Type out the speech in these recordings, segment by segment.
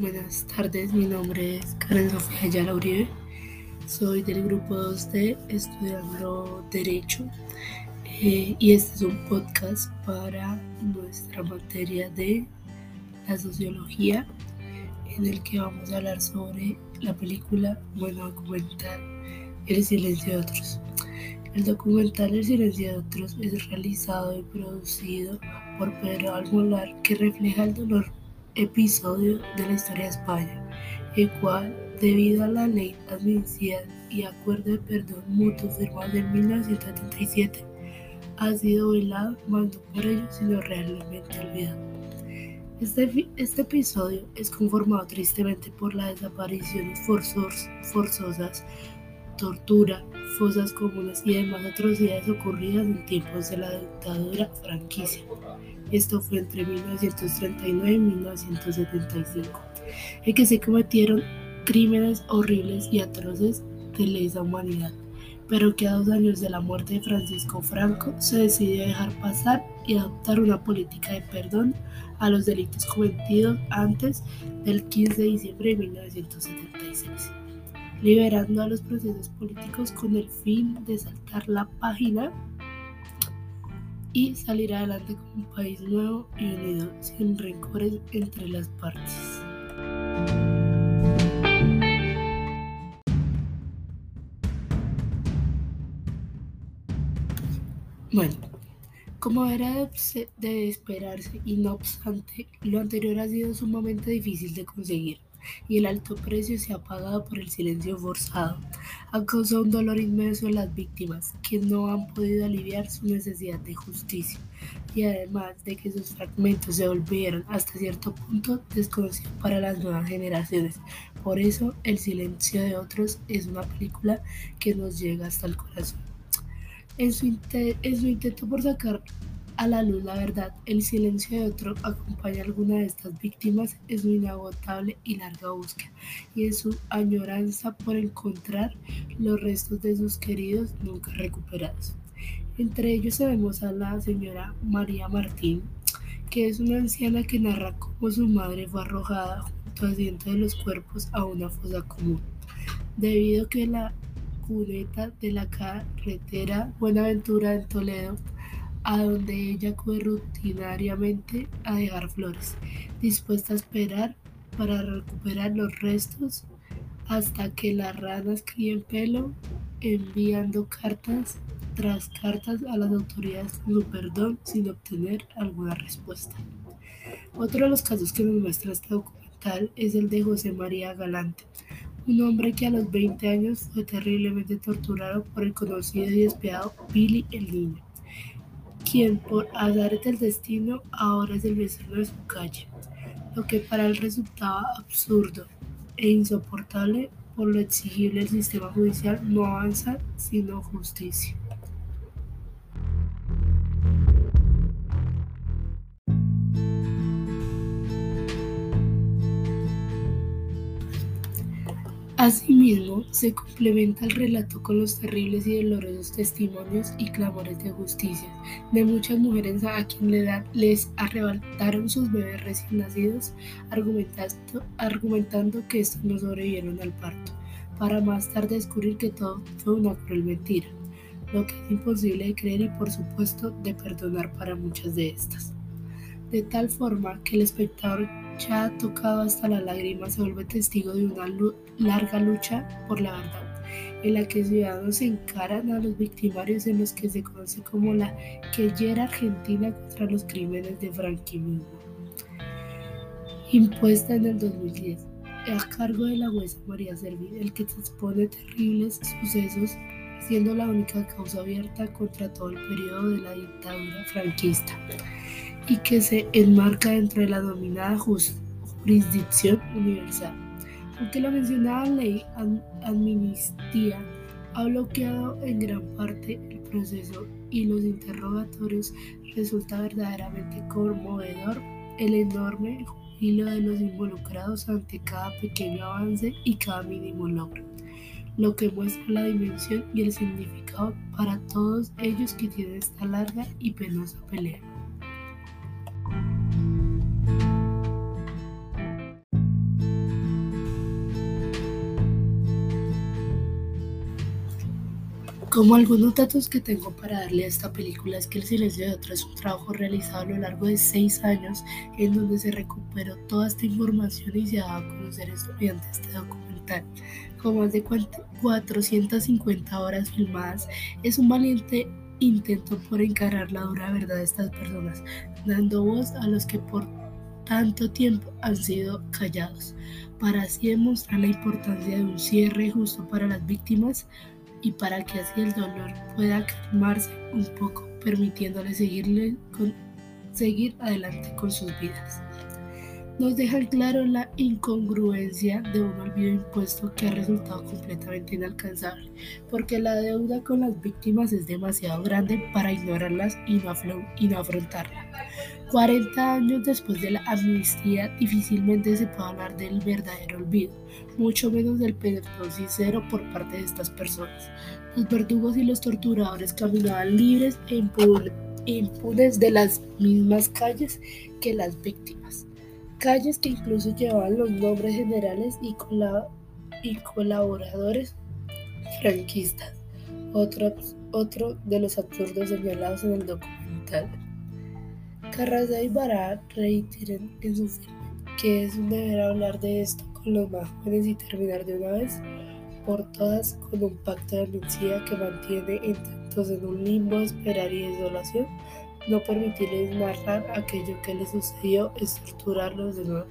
Buenas tardes, mi nombre es Karen Sofía Ayala Uribe. Soy del grupo 2D estudiando Derecho eh, y este es un podcast para nuestra materia de la sociología en el que vamos a hablar sobre la película, bueno, documental El silencio de otros. El documental El silencio de otros es realizado y producido por Pedro Almolar que refleja el dolor episodio de la historia de España, el cual, debido a la ley admitida y acuerdo de perdón mutuo firmado en 1977, ha sido velado no por ellos, sino realmente olvidado. Este, este, episodio es conformado tristemente por las desapariciones forzosas, tortura, fosas comunes y demás atrocidades ocurridas en tiempos de la dictadura franquicia. Esto fue entre 1939 y 1975, en que se cometieron crímenes horribles y atroces de lesa humanidad, pero que a dos años de la muerte de Francisco Franco se decidió dejar pasar y adoptar una política de perdón a los delitos cometidos antes del 15 de diciembre de 1976, liberando a los procesos políticos con el fin de saltar la página y salir adelante como un país nuevo y unido, sin rencores entre las partes. Bueno, como era de esperarse y no obstante, lo anterior ha sido sumamente difícil de conseguir y el alto precio se ha pagado por el silencio forzado. Ha causado un dolor inmenso a las víctimas, que no han podido aliviar su necesidad de justicia, y además de que sus fragmentos se volvieron hasta cierto punto desconocidos para las nuevas generaciones. Por eso, El silencio de otros es una película que nos llega hasta el corazón. En en su intento por sacar a la luz la verdad, el silencio de otro acompaña a alguna de estas víctimas en su inagotable y larga búsqueda y en su añoranza por encontrar los restos de sus queridos nunca recuperados. Entre ellos sabemos a la señora María Martín, que es una anciana que narra cómo su madre fue arrojada junto al ciento de los cuerpos a una fosa común, debido a que la cuneta de la carretera Buenaventura en Toledo a donde ella acude rutinariamente a dejar flores, dispuesta a esperar para recuperar los restos hasta que las ranas críen pelo, enviando cartas tras cartas a las autoridades con su perdón sin obtener alguna respuesta. Otro de los casos que nos muestra este documental es el de José María Galante, un hombre que a los 20 años fue terriblemente torturado por el conocido y despiadado Billy el Niño quien por azares del destino ahora es el vecino de su calle, lo que para él resultaba absurdo e insoportable por lo exigible el sistema judicial no avanza sino justicia. Asimismo, se complementa el relato con los terribles y dolorosos testimonios y clamores de justicia de muchas mujeres a quienes les arrebataron sus bebés recién nacidos, argumentando, argumentando que estos no sobrevivieron al parto, para más tarde descubrir que todo fue una cruel mentira, lo que es imposible de creer y por supuesto de perdonar para muchas de estas. De tal forma que el espectador ya tocado hasta la lágrima, se vuelve testigo de una larga lucha por la verdad, en la que ciudadanos encaran a los victimarios en los que se conoce como la quellera argentina contra los crímenes de franquismo, impuesta en el 2010 a cargo de la jueza María Servín, el que expone terribles sucesos, siendo la única causa abierta contra todo el periodo de la dictadura franquista y que se enmarca dentro de la dominada jurisdicción universal. Aunque la mencionada ley amnistía ha bloqueado en gran parte el proceso y los interrogatorios, resulta verdaderamente conmovedor el enorme júbilo de los involucrados ante cada pequeño avance y cada mínimo logro, lo que muestra la dimensión y el significado para todos ellos que tienen esta larga y penosa pelea. Como algunos datos que tengo para darle a esta película es que El silencio de otro es un trabajo realizado a lo largo de seis años en donde se recuperó toda esta información y se dado a conocer mediante este documental. Con más de 450 horas filmadas, es un valiente intento por encarar la dura verdad de estas personas, dando voz a los que por tanto tiempo han sido callados, para así demostrar la importancia de un cierre justo para las víctimas y para que así el dolor pueda calmarse un poco, permitiéndole seguirle seguir adelante con sus vidas. Nos deja claro la incongruencia de un olvido impuesto que ha resultado completamente inalcanzable, porque la deuda con las víctimas es demasiado grande para ignorarlas y no, y. 40 años después de la amnistía, difícilmente se puede hablar del verdadero olvido, mucho menos del perdón sincero por parte de estas personas. Los verdugos y los torturadores caminaban libres e impunes de las mismas calles que las víctimas, calles que incluso llevaban los nombres generales y, colaboradores franquistas, otro, otro de los absurdos señalados en el documental. Carrasda y Bará reiteran en su filme que es un deber hablar de esto con los más jóvenes y terminar de una vez por todas con un pacto de amnistía que mantiene en tantos en un limbo de esperar y desolación, no permitirles narrar aquello que les sucedió es torturarlos de nuevo.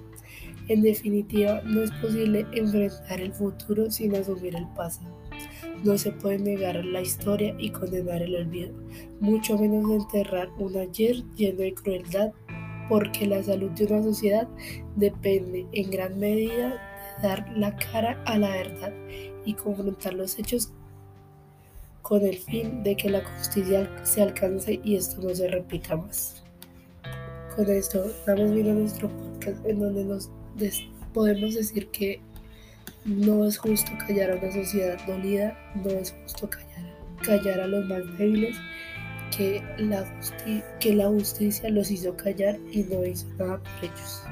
En definitiva, no es posible enfrentar el futuro sin asumir el pasado. No se puede negar la historia y condenar el olvido, mucho menos enterrar un ayer lleno de crueldad, porque la salud de una sociedad depende en gran medida de dar la cara a la verdad y confrontar los hechos con el fin de que la justicia se alcance y esto no se repita más. Con esto damos fin a nuestro podcast en donde nos podemos decir que no es justo callar a una sociedad dolida, no es justo callar, callar a los más débiles, que la, que la justicia los hizo callar y no hizo nada por ellos.